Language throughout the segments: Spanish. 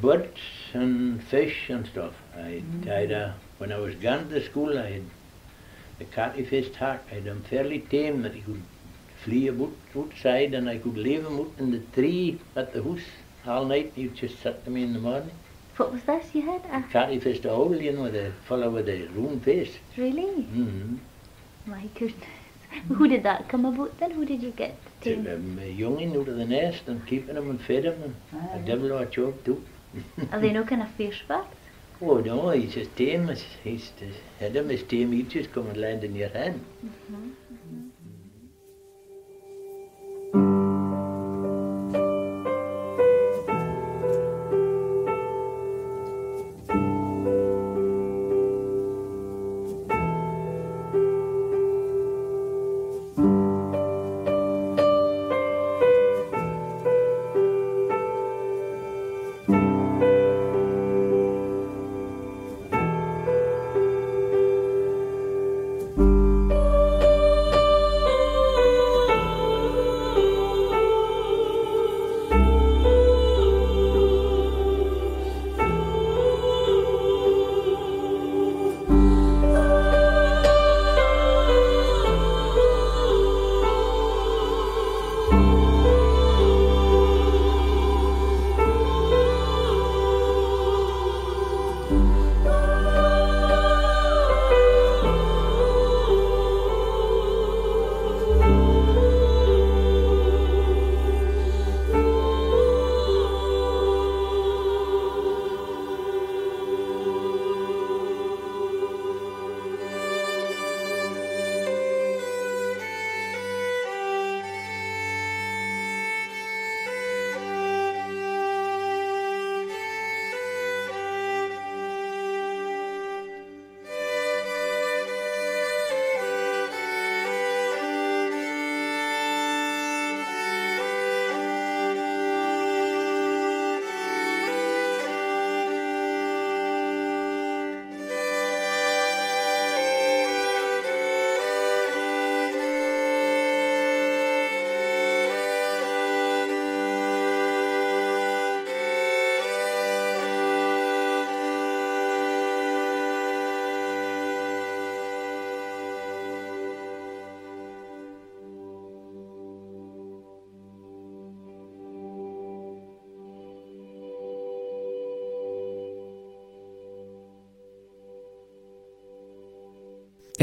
birds and fish and stuff. I, had a, when I was going to school, I had a catty-faced hawk. I had him fairly tame that he could flee about outside and I could leave him out in the tree at the house all night. He'd just sit to me in the morning. What was this you had? A, Catty-faced owl, you know, the fellow with the round face. really? Mm-hmm. My goodness. Who did that come about then? Who did you get to? A youngin out of the nest and keeping him and fed him and a devil of a job too. Alleen ook in een feestmarkt? Oh, dan is het systeem, het systeem, het systeem, het systeem, het in het hand. het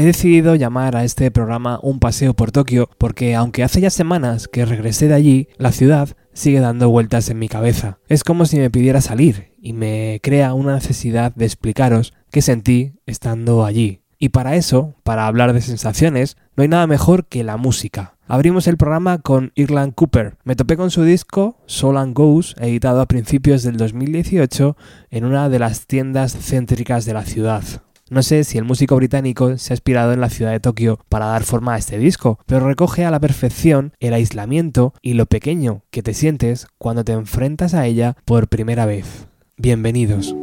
He decidido llamar a este programa Un paseo por Tokio porque aunque hace ya semanas que regresé de allí, la ciudad sigue dando vueltas en mi cabeza. Es como si me pidiera salir y me crea una necesidad de explicaros qué sentí estando allí. Y para eso, para hablar de sensaciones, no hay nada mejor que la música. Abrimos el programa con Irland Cooper. Me topé con su disco Soul and Goes, editado a principios del 2018 en una de las tiendas céntricas de la ciudad. No sé si el músico británico se ha inspirado en la ciudad de Tokio para dar forma a este disco, pero recoge a la perfección el aislamiento y lo pequeño que te sientes cuando te enfrentas a ella por primera vez. Bienvenidos.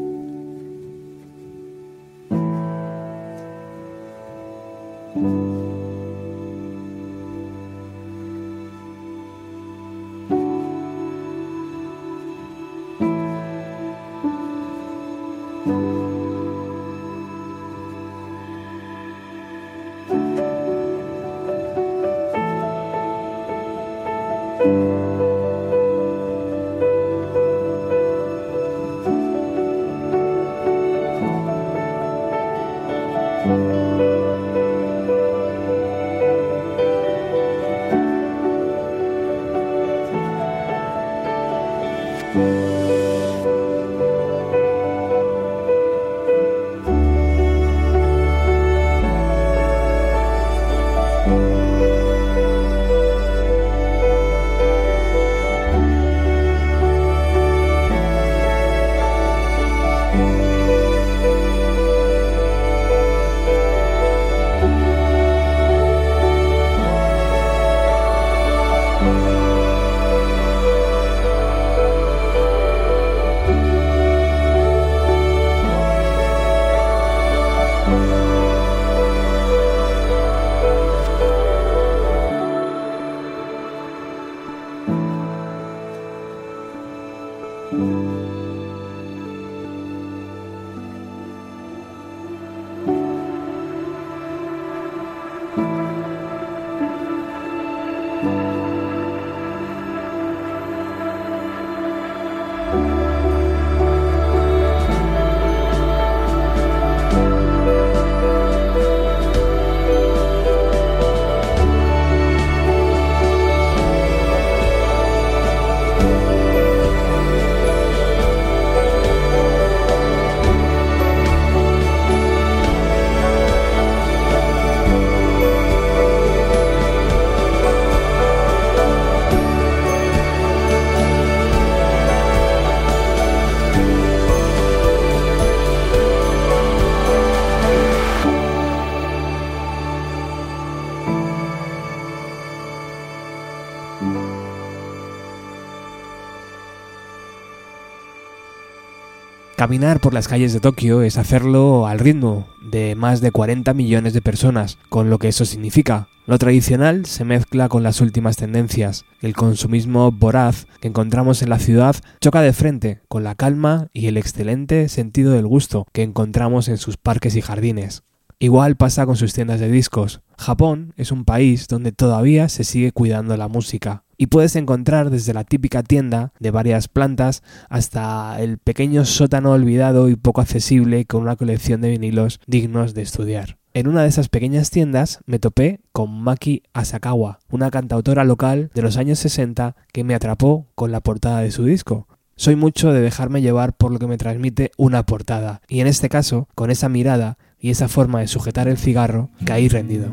Caminar por las calles de Tokio es hacerlo al ritmo de más de 40 millones de personas, con lo que eso significa. Lo tradicional se mezcla con las últimas tendencias. El consumismo voraz que encontramos en la ciudad choca de frente con la calma y el excelente sentido del gusto que encontramos en sus parques y jardines. Igual pasa con sus tiendas de discos. Japón es un país donde todavía se sigue cuidando la música y puedes encontrar desde la típica tienda de varias plantas hasta el pequeño sótano olvidado y poco accesible con una colección de vinilos dignos de estudiar. En una de esas pequeñas tiendas me topé con Maki Asakawa, una cantautora local de los años 60 que me atrapó con la portada de su disco. Soy mucho de dejarme llevar por lo que me transmite una portada, y en este caso, con esa mirada y esa forma de sujetar el cigarro, caí rendido.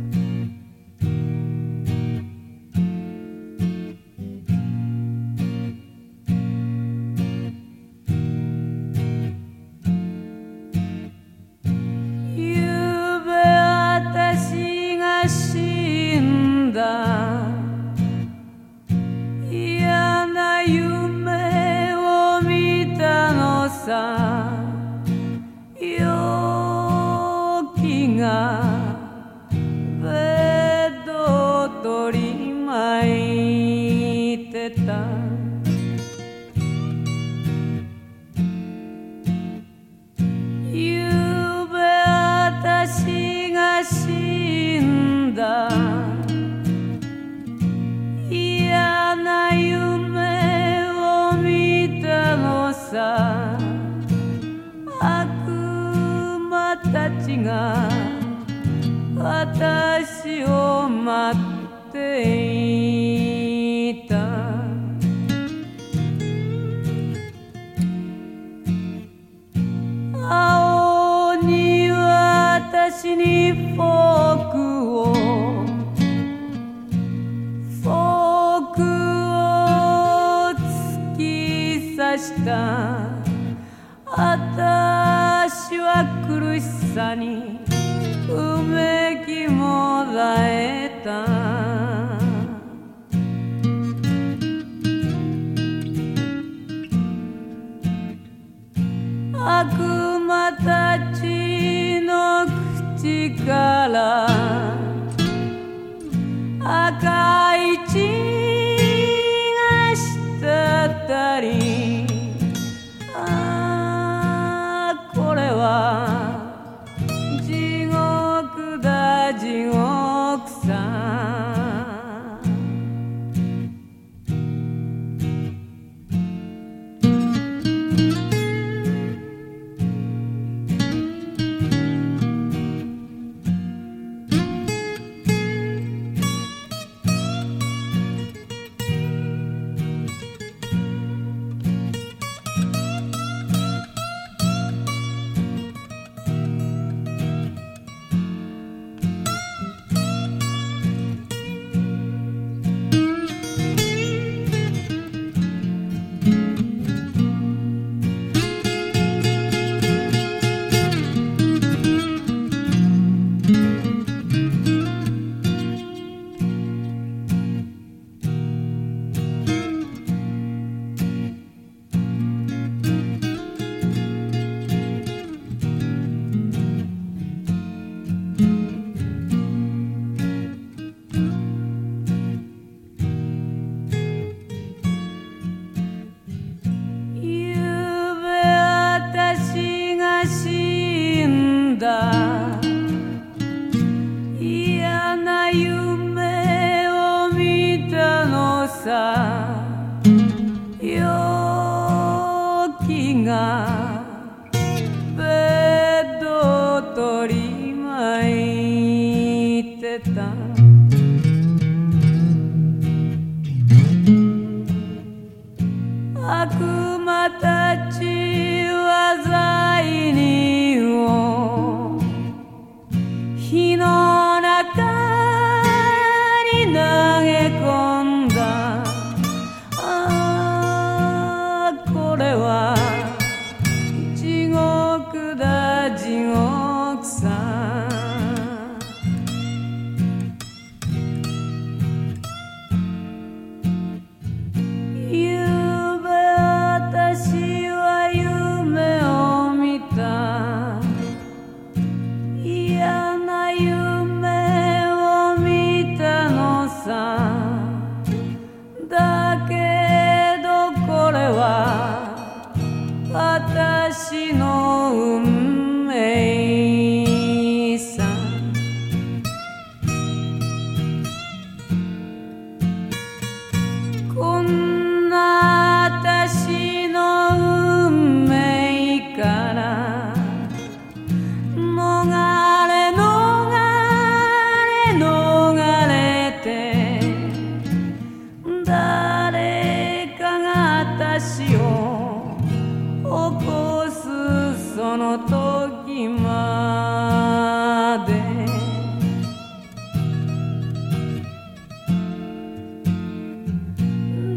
た。悪魔たちが私を待っている。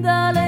the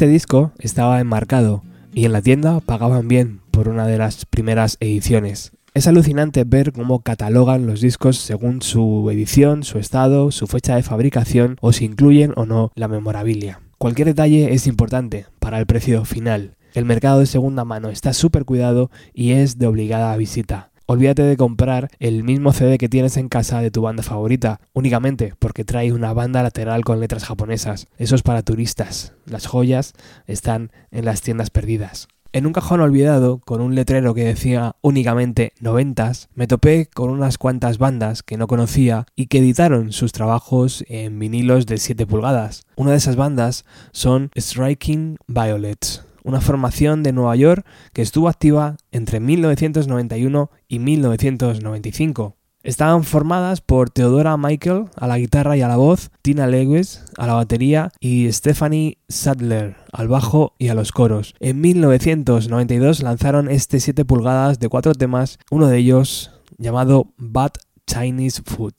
Este disco estaba enmarcado y en la tienda pagaban bien por una de las primeras ediciones. Es alucinante ver cómo catalogan los discos según su edición, su estado, su fecha de fabricación o si incluyen o no la memorabilia. Cualquier detalle es importante para el precio final. El mercado de segunda mano está súper cuidado y es de obligada visita. Olvídate de comprar el mismo CD que tienes en casa de tu banda favorita, únicamente porque trae una banda lateral con letras japonesas. Eso es para turistas. Las joyas están en las tiendas perdidas. En un cajón olvidado, con un letrero que decía únicamente noventas, me topé con unas cuantas bandas que no conocía y que editaron sus trabajos en vinilos de 7 pulgadas. Una de esas bandas son Striking Violets, una formación de Nueva York que estuvo activa entre 1991 y 1995. Estaban formadas por Theodora Michael a la guitarra y a la voz, Tina Lewis a la batería y Stephanie Sadler al bajo y a los coros. En 1992 lanzaron este 7 pulgadas de cuatro temas, uno de ellos llamado Bad Chinese Food.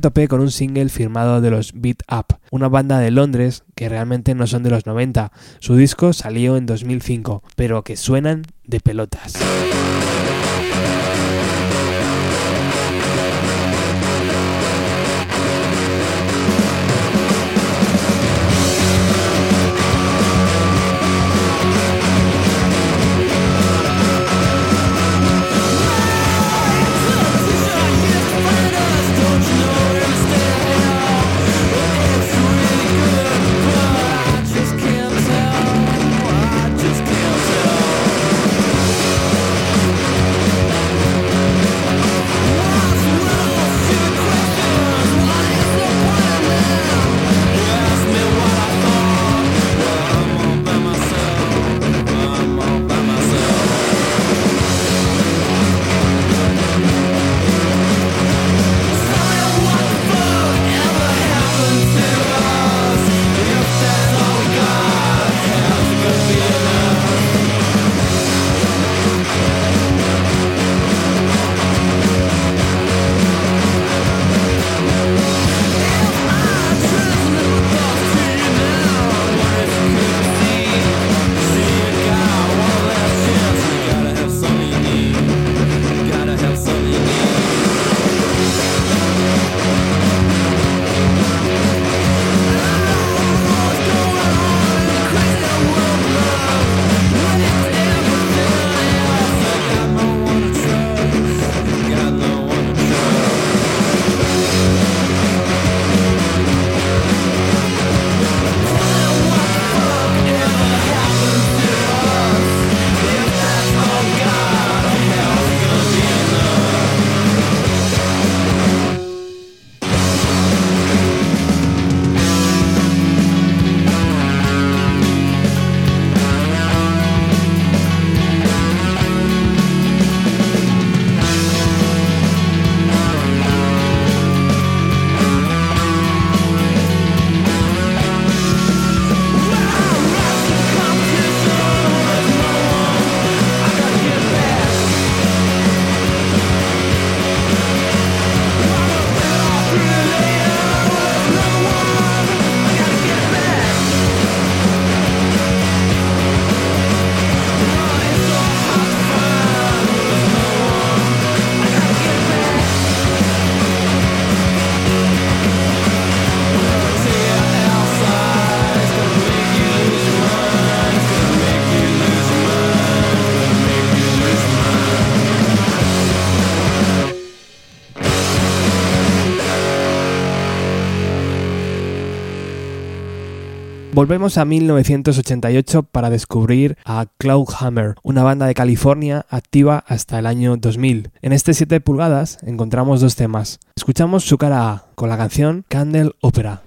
Topé con un single firmado de los Beat Up, una banda de Londres que realmente no son de los 90. Su disco salió en 2005, pero que suenan de pelotas. Volvemos a 1988 para descubrir a Cloudhammer, una banda de California activa hasta el año 2000. En este 7 pulgadas encontramos dos temas. Escuchamos su cara A con la canción Candle Opera.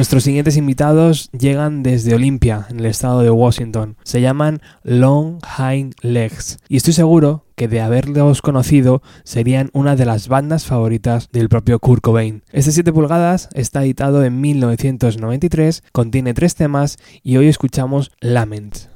Nuestros siguientes invitados llegan desde Olympia, en el estado de Washington. Se llaman Long Hind Legs y estoy seguro que de haberlos conocido serían una de las bandas favoritas del propio Kurt Cobain. Este 7 pulgadas está editado en 1993, contiene tres temas y hoy escuchamos Lament.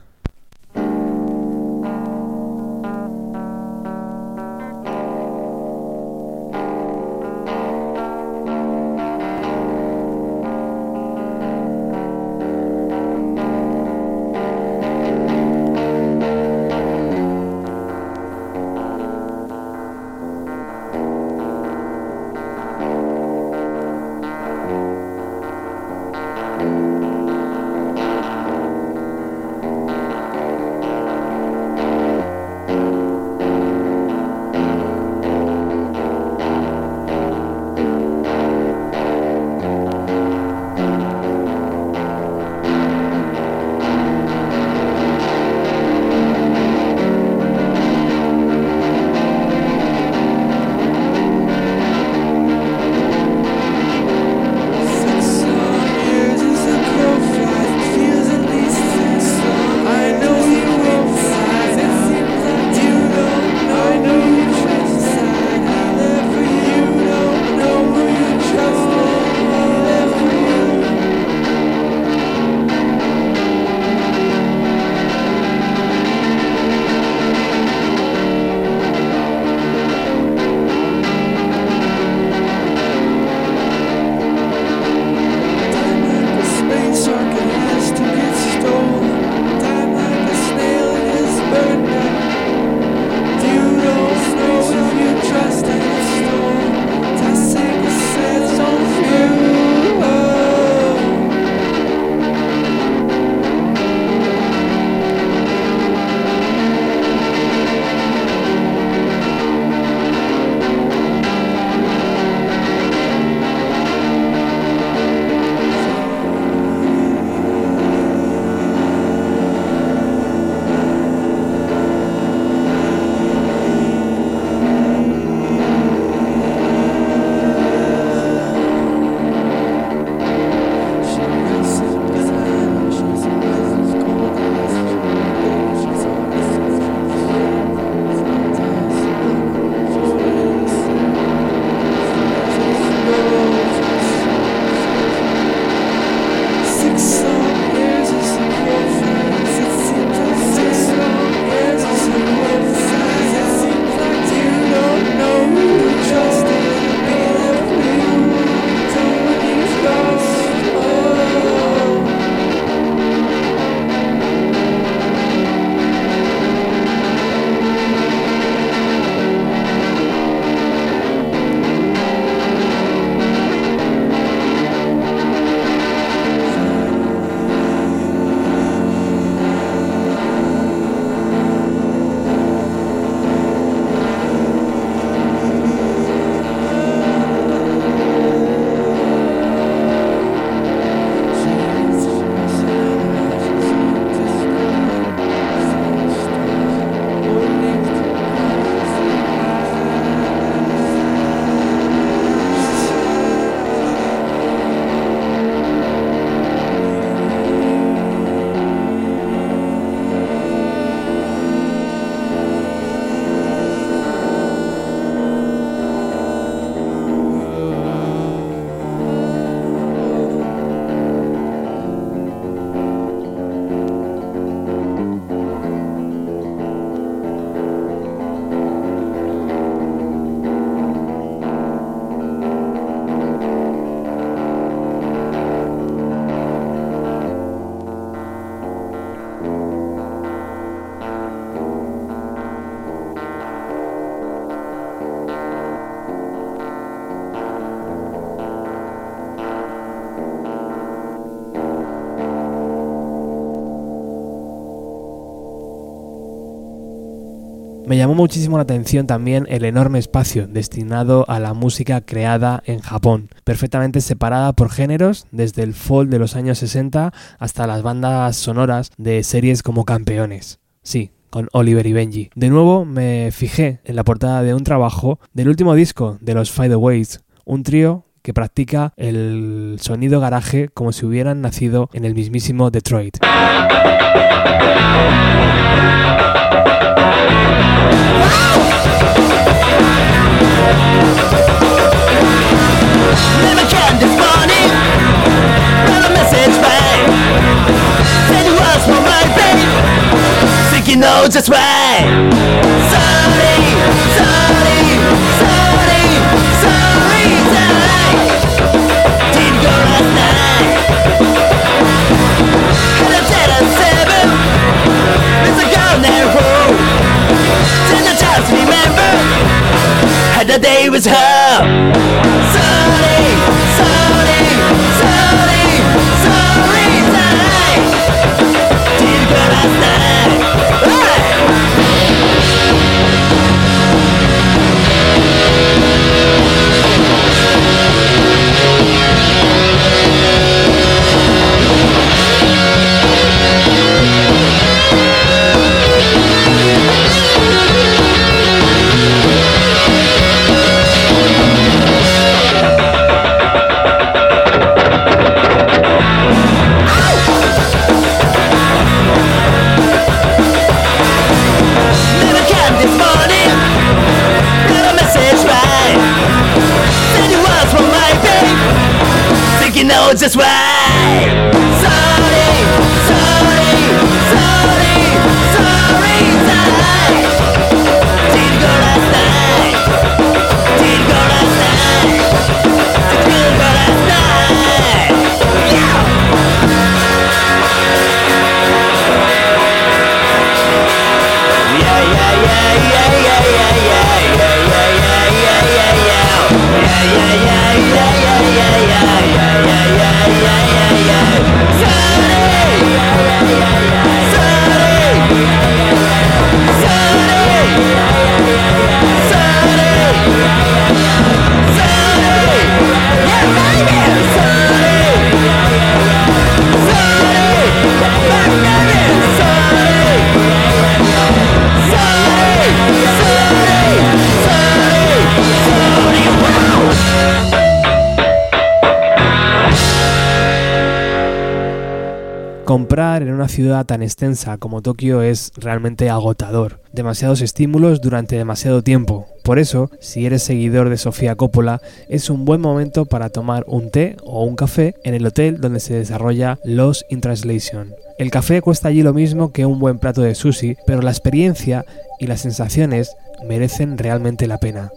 llamó muchísimo la atención también el enorme espacio destinado a la música creada en Japón, perfectamente separada por géneros desde el folk de los años 60 hasta las bandas sonoras de series como Campeones. Sí, con Oliver y Benji. De nuevo me fijé en la portada de un trabajo del último disco de los Fideaways, un trío que practica el sonido garaje como si hubieran nacido en el mismísimo Detroit. this just. una ciudad tan extensa como Tokio es realmente agotador. Demasiados estímulos durante demasiado tiempo. Por eso, si eres seguidor de Sofía Coppola, es un buen momento para tomar un té o un café en el hotel donde se desarrolla Los in Translation. El café cuesta allí lo mismo que un buen plato de sushi, pero la experiencia y las sensaciones merecen realmente la pena.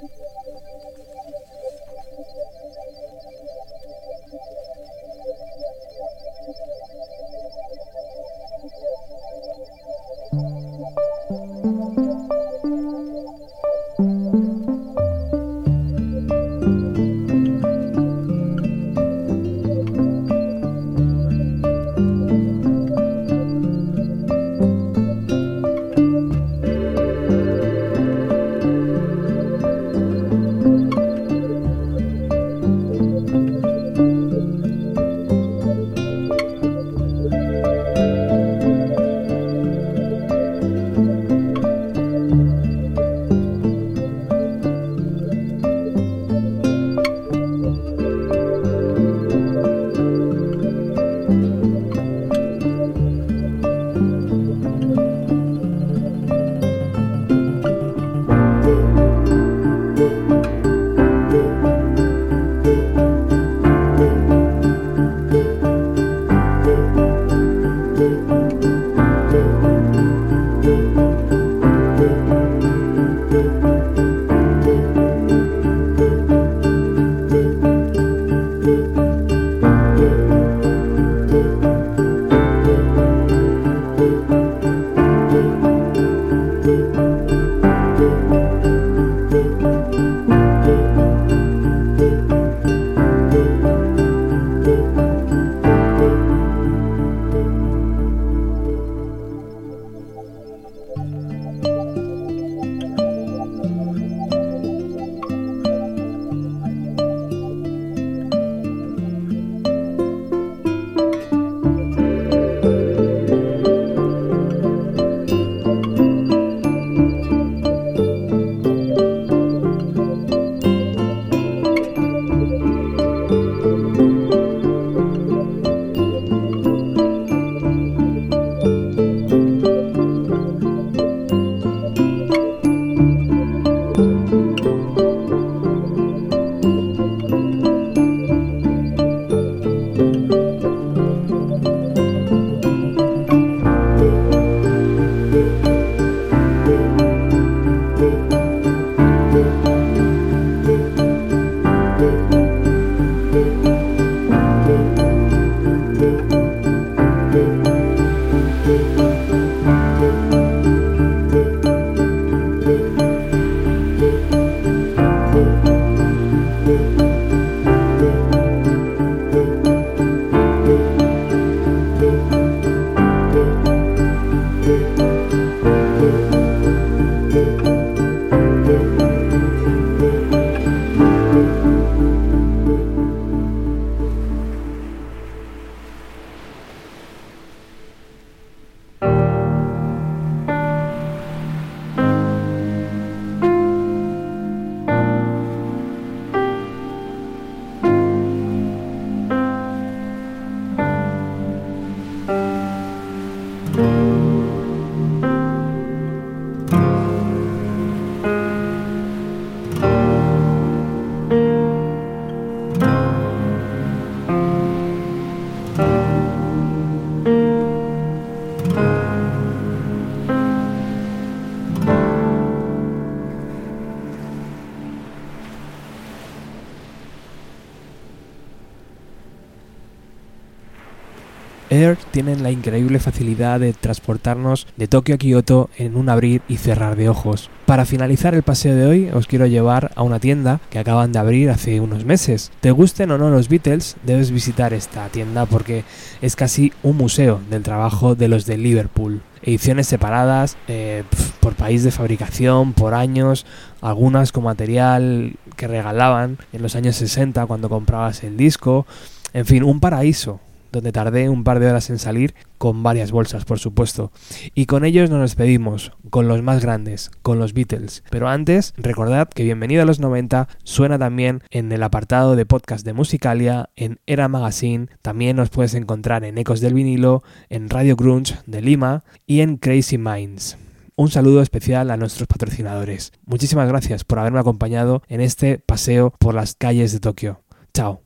Air tienen la increíble facilidad de transportarnos de Tokio a Kioto en un abrir y cerrar de ojos. Para finalizar el paseo de hoy os quiero llevar a una tienda que acaban de abrir hace unos meses. Te gusten o no los Beatles, debes visitar esta tienda porque es casi un museo del trabajo de los de Liverpool. Ediciones separadas eh, por país de fabricación, por años, algunas con material que regalaban en los años 60 cuando comprabas el disco. En fin, un paraíso donde tardé un par de horas en salir, con varias bolsas, por supuesto. Y con ellos nos despedimos, con los más grandes, con los Beatles. Pero antes, recordad que Bienvenido a los 90 suena también en el apartado de podcast de Musicalia, en Era Magazine, también nos puedes encontrar en Ecos del Vinilo, en Radio Grunge de Lima y en Crazy Minds. Un saludo especial a nuestros patrocinadores. Muchísimas gracias por haberme acompañado en este paseo por las calles de Tokio. Chao.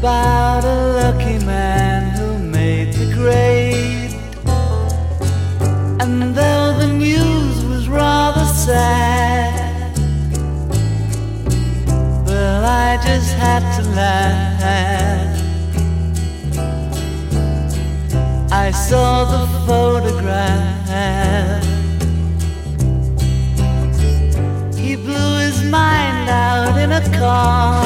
About a lucky man who made the grade. And though the news was rather sad, well, I just had to laugh. I saw the photograph. He blew his mind out in a car.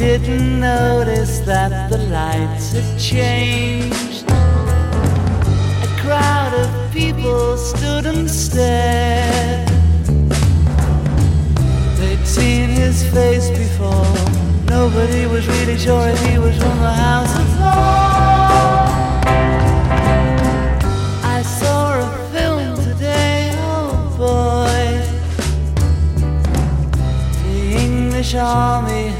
Didn't notice that the lights had changed. A crowd of people stood and stared. They'd seen his face before. Nobody was really sure if he was from the House of. I saw a film today, oh boy. The English army